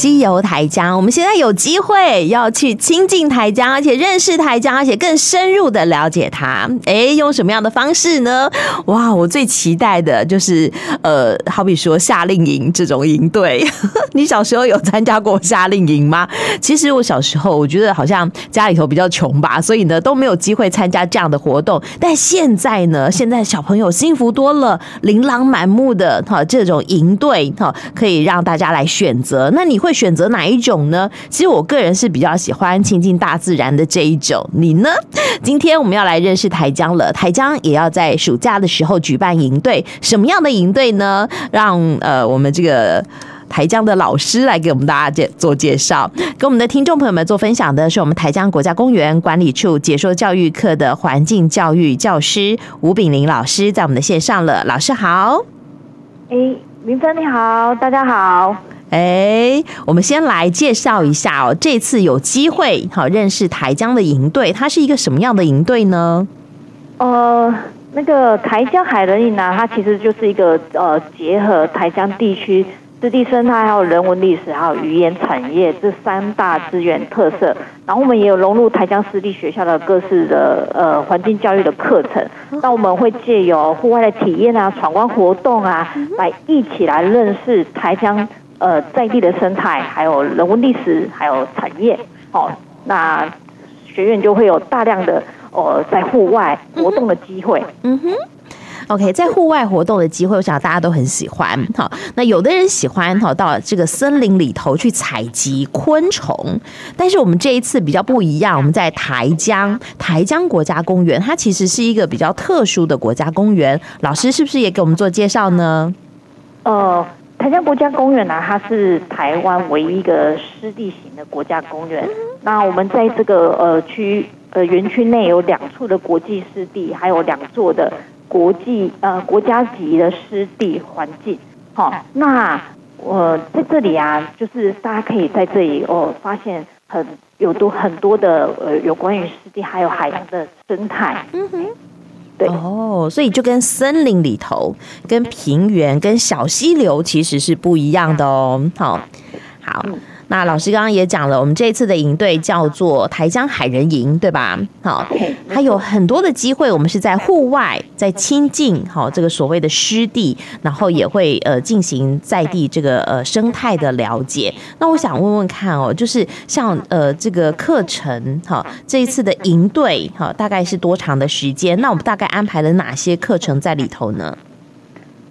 西游台江，我们现在有机会要去亲近台江，而且认识台江，而且更深入的了解它。哎，用什么样的方式呢？哇，我最期待的就是，呃，好比说夏令营这种营队。你小时候有参加过夏令营吗？其实我小时候，我觉得好像家里头比较穷吧，所以呢都没有机会参加这样的活动。但现在呢，现在小朋友幸福多了，琳琅满目的哈这种营队哈，可以让大家来选择。那你会会选择哪一种呢？其实我个人是比较喜欢亲近大自然的这一种。你呢？今天我们要来认识台江了，台江也要在暑假的时候举办营队，什么样的营队呢？让呃我们这个。台江的老师来给我们大家介做介绍，跟我们的听众朋友们做分享的是我们台江国家公园管理处解说教育课的环境教育教师吴炳玲老师，在我们的线上了。老师好，哎，明芬你好，大家好。哎，我们先来介绍一下哦，这次有机会好认识台江的营队，它是一个什么样的营队呢？呃，那个台江海人营呢，它其实就是一个呃结合台江地区。湿地生态、还有人文历史、还有语言产业这三大资源特色，然后我们也有融入台江湿地学校的各式的呃环境教育的课程。那我们会借由户外的体验啊、闯关活动啊，来一起来认识台江呃在地的生态，还有人文历史，还有产业。哦，那学院就会有大量的呃在户外活动的机会。嗯哼。OK，在户外活动的机会，我想大家都很喜欢。好，那有的人喜欢哈，到这个森林里头去采集昆虫。但是我们这一次比较不一样，我们在台江台江国家公园，它其实是一个比较特殊的国家公园。老师是不是也给我们做介绍呢？呃，台江国家公园呢、啊，它是台湾唯一一个湿地型的国家公园。那我们在这个呃区呃园区内有两处的国际湿地，还有两座的。国际呃国家级的湿地环境，好，那我、呃、在这里啊，就是大家可以在这里哦，发现很有多很多的呃有关于湿地还有海洋的生态，嗯哼，对。哦，所以就跟森林里头、跟平原、跟小溪流其实是不一样的哦，好，好。嗯那老师刚刚也讲了，我们这一次的营队叫做台江海人营，对吧？好，它有很多的机会，我们是在户外，在亲近好这个所谓的湿地，然后也会呃进行在地这个呃生态的了解。那我想问问看哦，就是像呃这个课程哈，这一次的营队哈，大概是多长的时间？那我们大概安排了哪些课程在里头呢？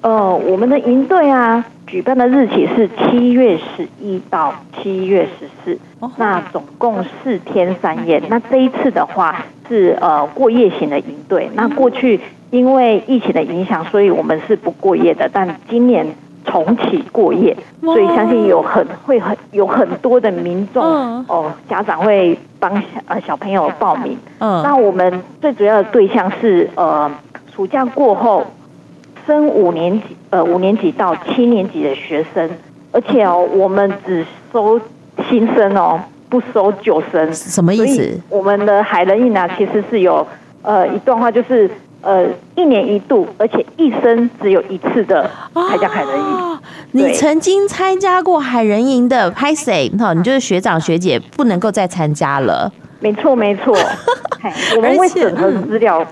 呃，我们的营队啊。举办的日期是七月十一到七月十四，那总共四天三夜。那这一次的话是呃过夜型的营队。那过去因为疫情的影响，所以我们是不过夜的。但今年重启过夜，所以相信有很会很有很多的民众哦家长会帮小呃小朋友报名。嗯，那我们最主要的对象是呃暑假过后。升五年级，呃，五年级到七年级的学生，而且哦，我们只收新生哦，不收旧生。什么意思？我们的海人营呢，其实是有呃一段话，就是呃一年一度，而且一生只有一次的台江海人营。哦、你曾经参加过海人营的拍摄，哈，你就是学长学姐，不能够再参加了。没错，没错。我们会审核资料。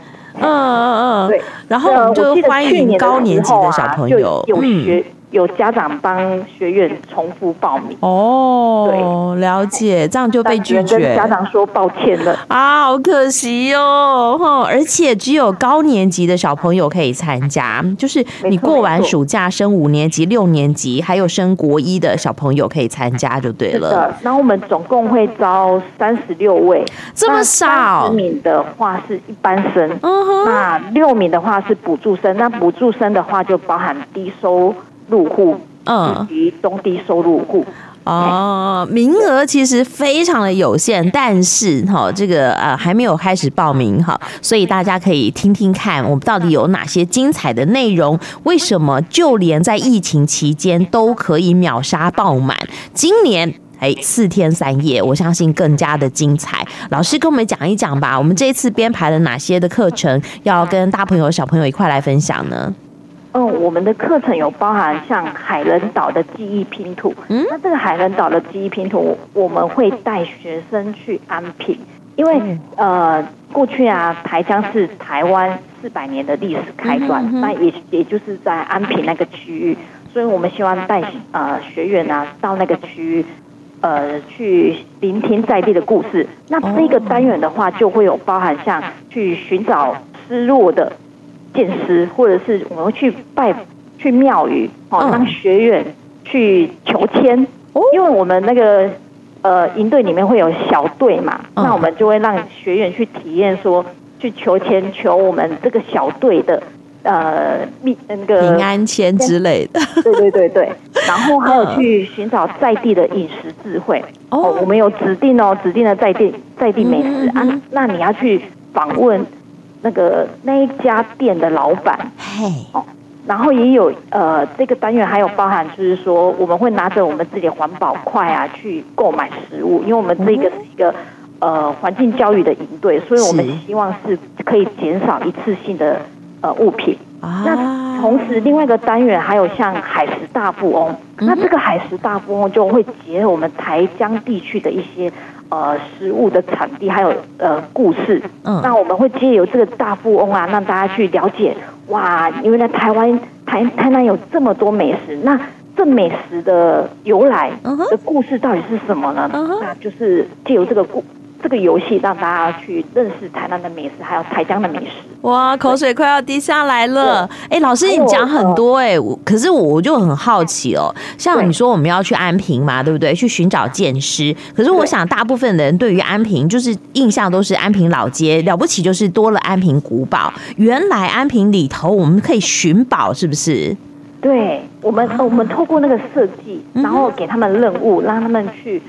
嗯嗯嗯，对，然后我们就欢迎高年级的小朋友，有学。有家长帮学院重复报名哦，对，了解，这样就被拒绝。跟家长说抱歉了啊，好可惜哦，哈，而且只有高年级的小朋友可以参加，就是你过完暑假升五年级、六年级，还有升国一的小朋友可以参加就对了。是的，然后我们总共会招三十六位，这么少？十名的话是一般生，嗯哼，那六名的话是补助生，那补助生的话就包含低收。入户，嗯，以及中低收入户，哦，名额其实非常的有限，但是哈，这个呃还没有开始报名哈，所以大家可以听听看，我们到底有哪些精彩的内容？为什么就连在疫情期间都可以秒杀爆满？今年哎四天三夜，我相信更加的精彩。老师跟我们讲一讲吧，我们这一次编排了哪些的课程，要跟大朋友小朋友一块来分享呢？嗯，我们的课程有包含像海伦岛的记忆拼图。嗯，那这个海伦岛的记忆拼图，我们会带学生去安平，因为呃，过去啊，台江是台湾四百年的历史开端，那也也就是在安平那个区域，所以我们希望带呃学员啊到那个区域，呃，去聆听在地的故事。那这个单元的话，就会有包含像去寻找失落的。见师，或者是我们去拜去庙宇，哦，让学员去求签，因为我们那个呃营队里面会有小队嘛，那我们就会让学员去体验说去求签，求我们这个小队的呃密那个平安签之类的，对对对对，然后还有去寻找在地的饮食智慧，哦，我们有指定哦指定的在地在地美食啊，那你要去访问。那个那一家店的老板，嘿，哦，然后也有呃，这个单元还有包含，就是说我们会拿着我们自己的环保筷啊去购买食物，因为我们这个是一个呃环境教育的营队，所以我们希望是可以减少一次性的呃物品。那同时另外一个单元还有像海食大富翁，那这个海食大富翁就会结合我们台江地区的一些。呃，食物的产地还有呃故事，嗯，那我们会借由这个大富翁啊，让大家去了解哇，因为在台湾台台南有这么多美食，那这美食的由来的故事到底是什么呢？嗯、那就是借由这个故。这个游戏让大家去认识台南的美食，还有台江的美食。哇，口水快要滴下来了！哎，老师你讲很多哎、呃，可是我就很好奇哦。像你说我们要去安平嘛，对不对？去寻找剑师。可是我想大部分的人对于安平就是印象都是安平老街，了不起就是多了安平古堡。原来安平里头我们可以寻宝，是不是？对，我们我们透过那个设计，然后给他们任务，让他们去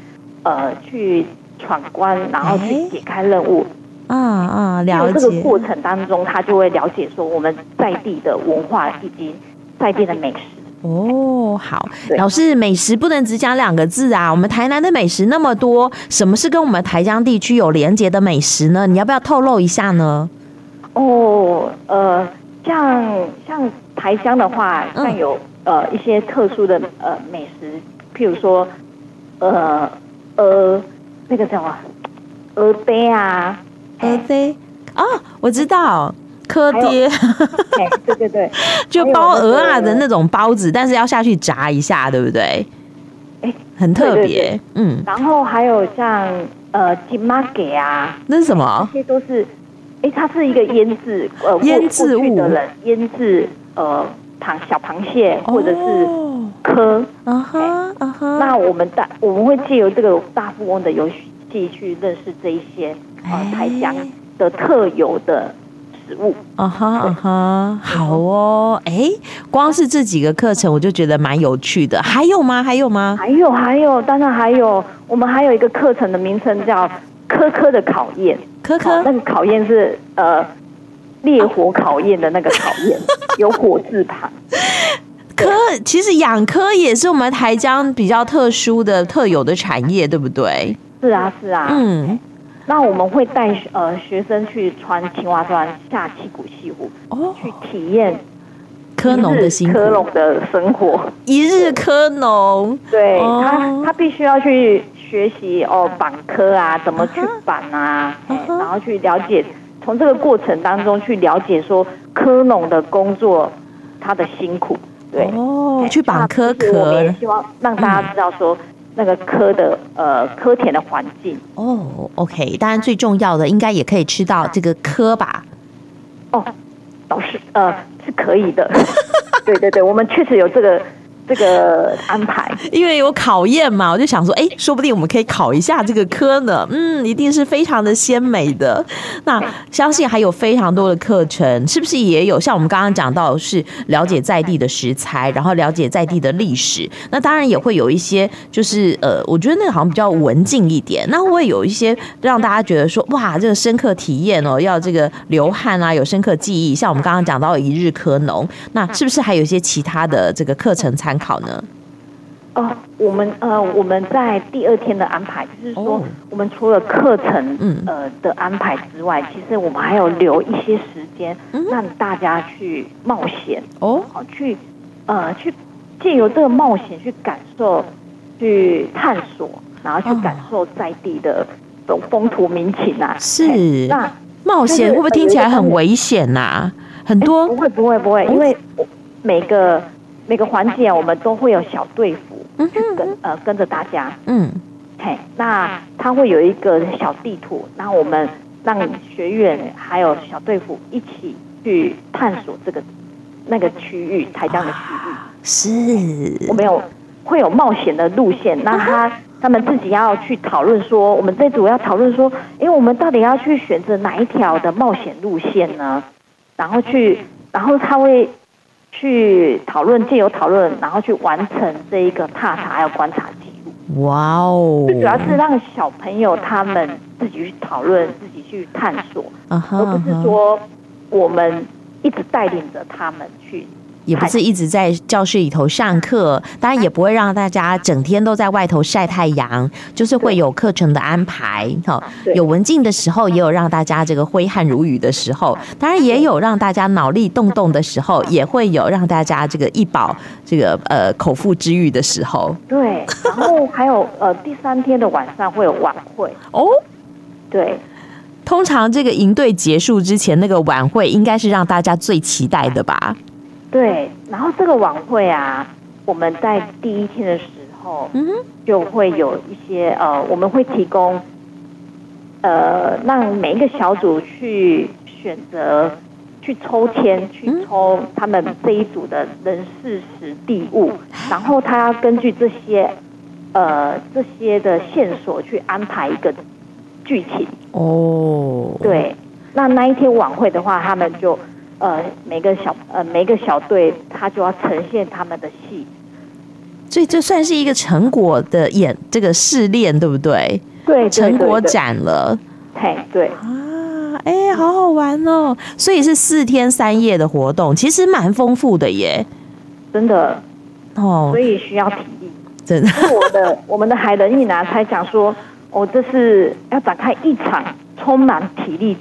呃去。闯关，然后去解开任务。啊啊，了解。这个过程当中，他就会了解说我们在地的文化以及在地的美食。哦，好，老师，美食不能只讲两个字啊。我们台南的美食那么多，什么是跟我们台江地区有连结的美食呢？你要不要透露一下呢？哦，呃，像像台江的话，像有、嗯、呃一些特殊的呃美食，譬如说呃呃。那个叫什么？蚵嗲啊，蚵嗲啊，我知道，蚵嗲，对对对，就包鹅啊的那种包子，但是要下去炸一下，对不对？哎，很特别，嗯。然后还有像呃金马给啊，那是什么？这些都是，哎，它是一个腌制呃腌制物。的人腌制呃螃小螃蟹或者是蚵，啊哈。Uh -huh. 那我们大我们会借由这个大富翁的游戏去认识这一些呃台江的特有的食物。啊哈啊哈，好哦，哎、欸，光是这几个课程我就觉得蛮有趣的。还有吗？还有吗？还有还有，当然还有，我们还有一个课程的名称叫科科的考验。科科，那个考验是呃烈火考验的那个考验，有火字旁。蚵其实养科也是我们台江比较特殊的、特有的产业，对不对？是啊，是啊。嗯，那我们会带呃学生去穿青蛙砖、下七股西湖，哦，去体验科农的辛苦、科农的生活。一日科农，对，哦、他他必须要去学习哦，板科啊，怎么去板啊，啊然后去了解，从这个过程当中去了解说科农的工作，他的辛苦。对哦，去绑壳壳，我们也希望让大家知道说那个科的呃科田的环境。哦，OK，当然最重要的应该也可以吃到这个科吧？哦，老师呃是可以的。对对对，我们确实有这个。这个安排，因为有考验嘛，我就想说，哎，说不定我们可以考一下这个科呢。嗯，一定是非常的鲜美的。那相信还有非常多的课程，是不是也有？像我们刚刚讲到，是了解在地的食材，然后了解在地的历史。那当然也会有一些，就是呃，我觉得那个好像比较文静一点。那会有一些让大家觉得说，哇，这个深刻体验哦，要这个流汗啊，有深刻记忆。像我们刚刚讲到一日科农，那是不是还有一些其他的这个课程参考呢？哦，我们呃，我们在第二天的安排，就是说，我们除了课程呃的安排之外，其实我们还有留一些时间，让大家去冒险哦，去呃去借由这个冒险去感受、去探索，然后去感受在地的这种风土民情啊。是。那冒险会不会听起来很危险呐？很多不会不会不会，因为每个每个环节我们都会有小队服。去跟呃跟着大家，嗯，嘿，那他会有一个小地图，然后我们让学员还有小队服一起去探索这个那个区域，台江的区域。是，我们有会有冒险的路线，那他他们自己要去讨论说，我们这组要讨论说，因为我们到底要去选择哪一条的冒险路线呢？然后去，然后他会。去讨论，借由讨论，然后去完成这一个踏查还有观察记录。哇哦！最主要是让小朋友他们自己去讨论，自己去探索，uh huh, uh huh. 而不是说我们一直带领着他们去。也不是一直在教室里头上课，当然也不会让大家整天都在外头晒太阳，就是会有课程的安排，哈，有文静的时候，也有让大家这个挥汗如雨的时候，当然也有让大家脑力动动的时候，也会有让大家这个一饱这个呃口腹之欲的时候。对，然后还有呃第三天的晚上会有晚会。哦，对，通常这个营队结束之前那个晚会应该是让大家最期待的吧。对，然后这个晚会啊，我们在第一天的时候，嗯，就会有一些呃，我们会提供，呃，让每一个小组去选择，去抽签，去抽他们这一组的人事时地物，然后他要根据这些，呃，这些的线索去安排一个剧情。哦，对，那那一天晚会的话，他们就。呃，每个小呃每个小队，他就要呈现他们的戏，所以这算是一个成果的演这个试炼，对不对？对，成果展了。嘿，对啊，哎，好好玩哦！所以是四天三夜的活动，其实蛮丰富的耶，真的哦。所以需要体力，真的。我的 我们的海人一拿，才讲说，哦，这是要展开一场充满体力。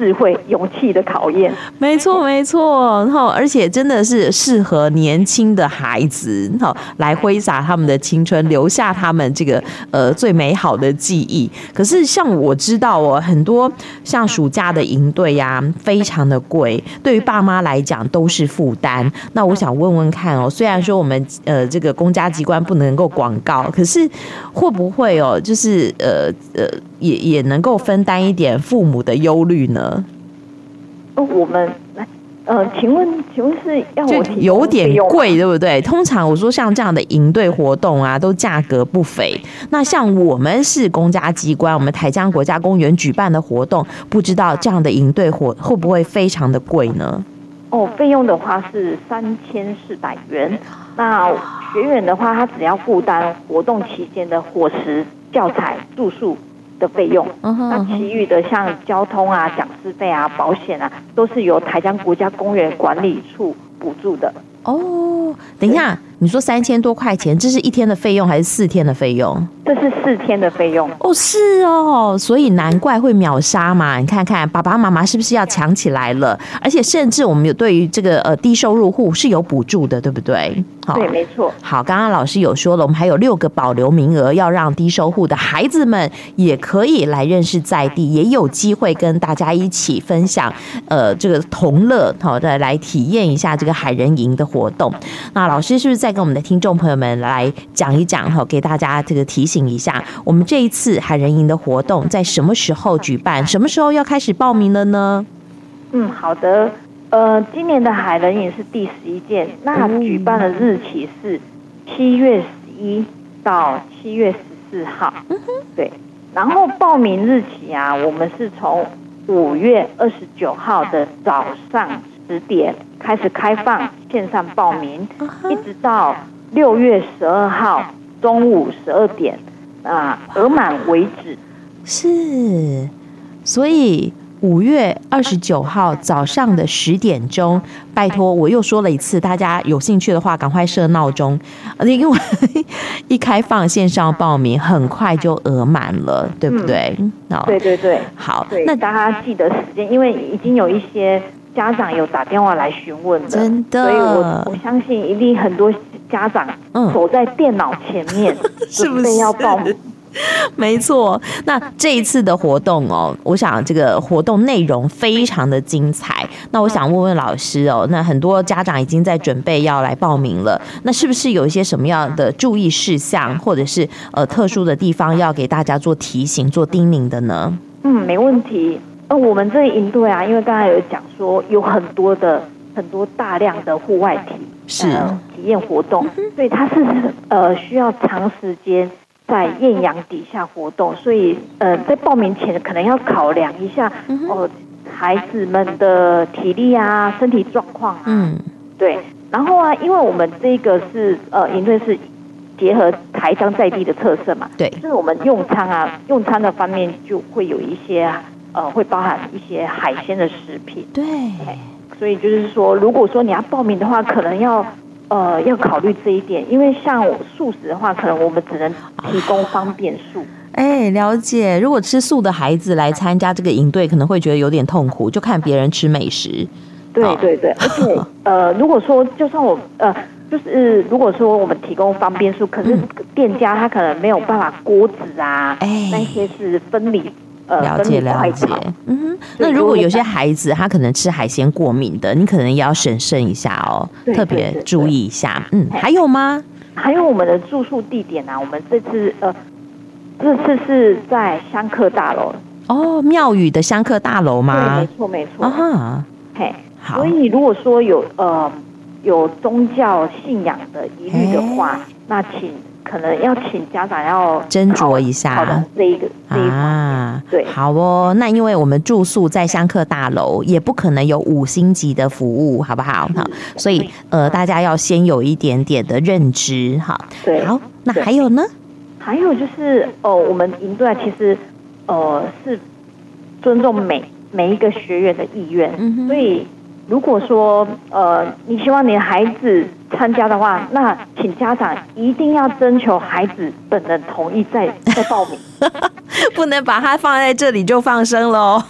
智慧、勇气的考验，没错，没错。然后，而且真的是适合年轻的孩子，好来挥洒他们的青春，留下他们这个呃最美好的记忆。可是，像我知道哦，很多像暑假的营队呀，非常的贵，对于爸妈来讲都是负担。那我想问问看哦，虽然说我们呃这个公家机关不能够广告，可是会不会哦，就是呃呃。也也能够分担一点父母的忧虑呢？哦，我们来，呃，请问，请问是要我就有点贵，对不对？通常我说像这样的营队活动啊，都价格不菲。那像我们是公家机关，我们台江国家公园举办的活动，不知道这样的营队活会不会非常的贵呢？哦，费用的话是三千四百元。那学员的话，他只要负担活动期间的伙食、教材、住宿。的费用，那其余的像交通啊、讲师费啊、保险啊，都是由台江国家公园管理处补助的。哦，等一下。你说三千多块钱，这是一天的费用还是四天的费用？这是四天的费用哦，是哦，所以难怪会秒杀嘛！你看看爸爸妈妈是不是要抢起来了？而且甚至我们有对于这个呃低收入户是有补助的，对不对？好，对，没错。好，刚刚老师有说了，我们还有六个保留名额，要让低收户的孩子们也可以来认识在地，也有机会跟大家一起分享呃这个同乐，好的来体验一下这个海人营的活动。那老师是不是在？再跟我们的听众朋友们来讲一讲哈，给大家这个提醒一下，我们这一次海人营的活动在什么时候举办？什么时候要开始报名了呢？嗯，好的，呃，今年的海人营是第十一届，那举办的日期是七月十一到七月十四号。嗯哼，对，然后报名日期啊，我们是从五月二十九号的早上十点开始开放线上报名，uh. 一直到六月十二号中午十二点啊，额满为止。是，所以五月二十九号早上的十点钟，拜托，我又说了一次，大家有兴趣的话，赶快设闹钟，因为一开放线上报名，很快就额满了，对不对？嗯、对对对，好，那大家记得时间，因为已经有一些家长有打电话来询问的，真的，所以我我相信一定很多家长走在电脑前面，是不是要报名。没错，那这一次的活动哦，我想这个活动内容非常的精彩。那我想问问老师哦，那很多家长已经在准备要来报名了，那是不是有一些什么样的注意事项，或者是呃特殊的地方要给大家做提醒、做叮咛的呢？嗯，没问题。呃，我们这个营队啊，因为刚才有讲说有很多的很多大量的户外体是、呃、体验活动，所以它是呃需要长时间。在艳阳底下活动，所以呃，在报名前可能要考量一下哦、呃，孩子们的体力啊、身体状况啊。嗯，对。然后啊，因为我们这个是呃，营队是结合台商在地的特色嘛，对，就是我们用餐啊，用餐的方面就会有一些呃，会包含一些海鲜的食品。对，所以就是说，如果说你要报名的话，可能要。呃，要考虑这一点，因为像素食的话，可能我们只能提供方便素。哎，了解。如果吃素的孩子来参加这个营队，可能会觉得有点痛苦，就看别人吃美食。对对对，而且 呃，如果说就算我呃，就是如果说我们提供方便素，可是店家他可能没有办法锅子啊，哎，那些是分离。了解了解，嗯，那如果有些孩子他可能吃海鲜过敏的，你可能也要审慎一下哦，特别注意一下。嗯，还有吗？还有我们的住宿地点啊，我们这次呃，这次是在香客大楼哦，庙宇的香客大楼吗？对，没错没错。啊哈，嘿，好。所以如果说有呃有宗教信仰的疑虑的话，那请。可能要请家长要斟酌一下，这一个这一啊，对，好哦。那因为我们住宿在香客大楼，也不可能有五星级的服务，好不好？好，所以呃，大家要先有一点点的认知，哈。对，好，那还有呢？还有就是哦，我们营队其实呃是尊重每每一个学员的意愿，所以如果说呃你希望你的孩子。参加的话，那请家长一定要征求孩子本人同意再再报名，不能把它放在这里就放生喽。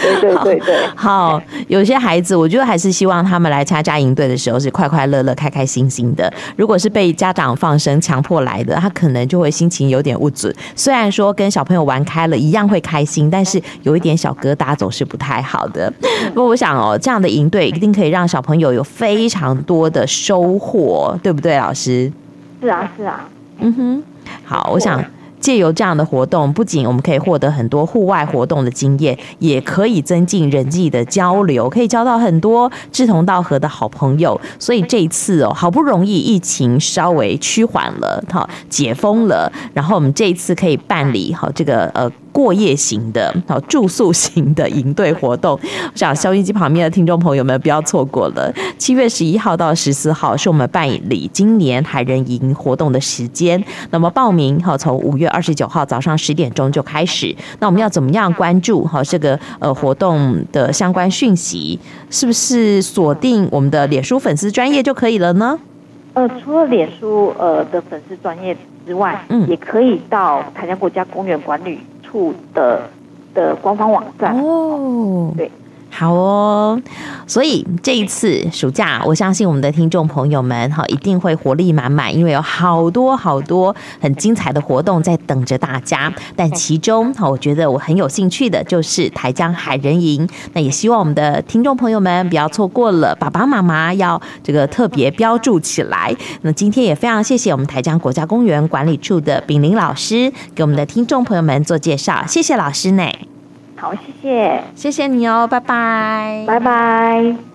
对对对对，好，有些孩子，我觉得还是希望他们来参加营队的时候是快快乐乐、开开心心的。如果是被家长放生、强迫来的，他可能就会心情有点不准。虽然说跟小朋友玩开了一样会开心，但是有一点小疙瘩总是不太好的。不过我想哦，这样的营队一定可以让小朋友有非常多的收获。对不对，老师？是啊，是啊。嗯哼，好，我想。借由这样的活动，不仅我们可以获得很多户外活动的经验，也可以增进人际的交流，可以交到很多志同道合的好朋友。所以这一次哦，好不容易疫情稍微趋缓了，哈，解封了，然后我们这一次可以办理好这个呃过夜型的、好住宿型的营队活动。我想收音机旁边的听众朋友们不要错过了，七月十一号到十四号是我们办理今年海人营活动的时间。那么报名哈，从五月。二十九号早上十点钟就开始，那我们要怎么样关注哈这个呃活动的相关讯息？是不是锁定我们的脸书粉丝专业就可以了呢？呃，除了脸书呃的粉丝专业之外，嗯，也可以到台江国家公园管理处的的官方网站哦，对。好哦，所以这一次暑假，我相信我们的听众朋友们哈，一定会活力满满，因为有好多好多很精彩的活动在等着大家。但其中哈，我觉得我很有兴趣的就是台江海人营，那也希望我们的听众朋友们不要错过了，爸爸妈妈要这个特别标注起来。那今天也非常谢谢我们台江国家公园管理处的炳林老师给我们的听众朋友们做介绍，谢谢老师呢。好，谢谢，谢谢你哦，拜拜，拜拜。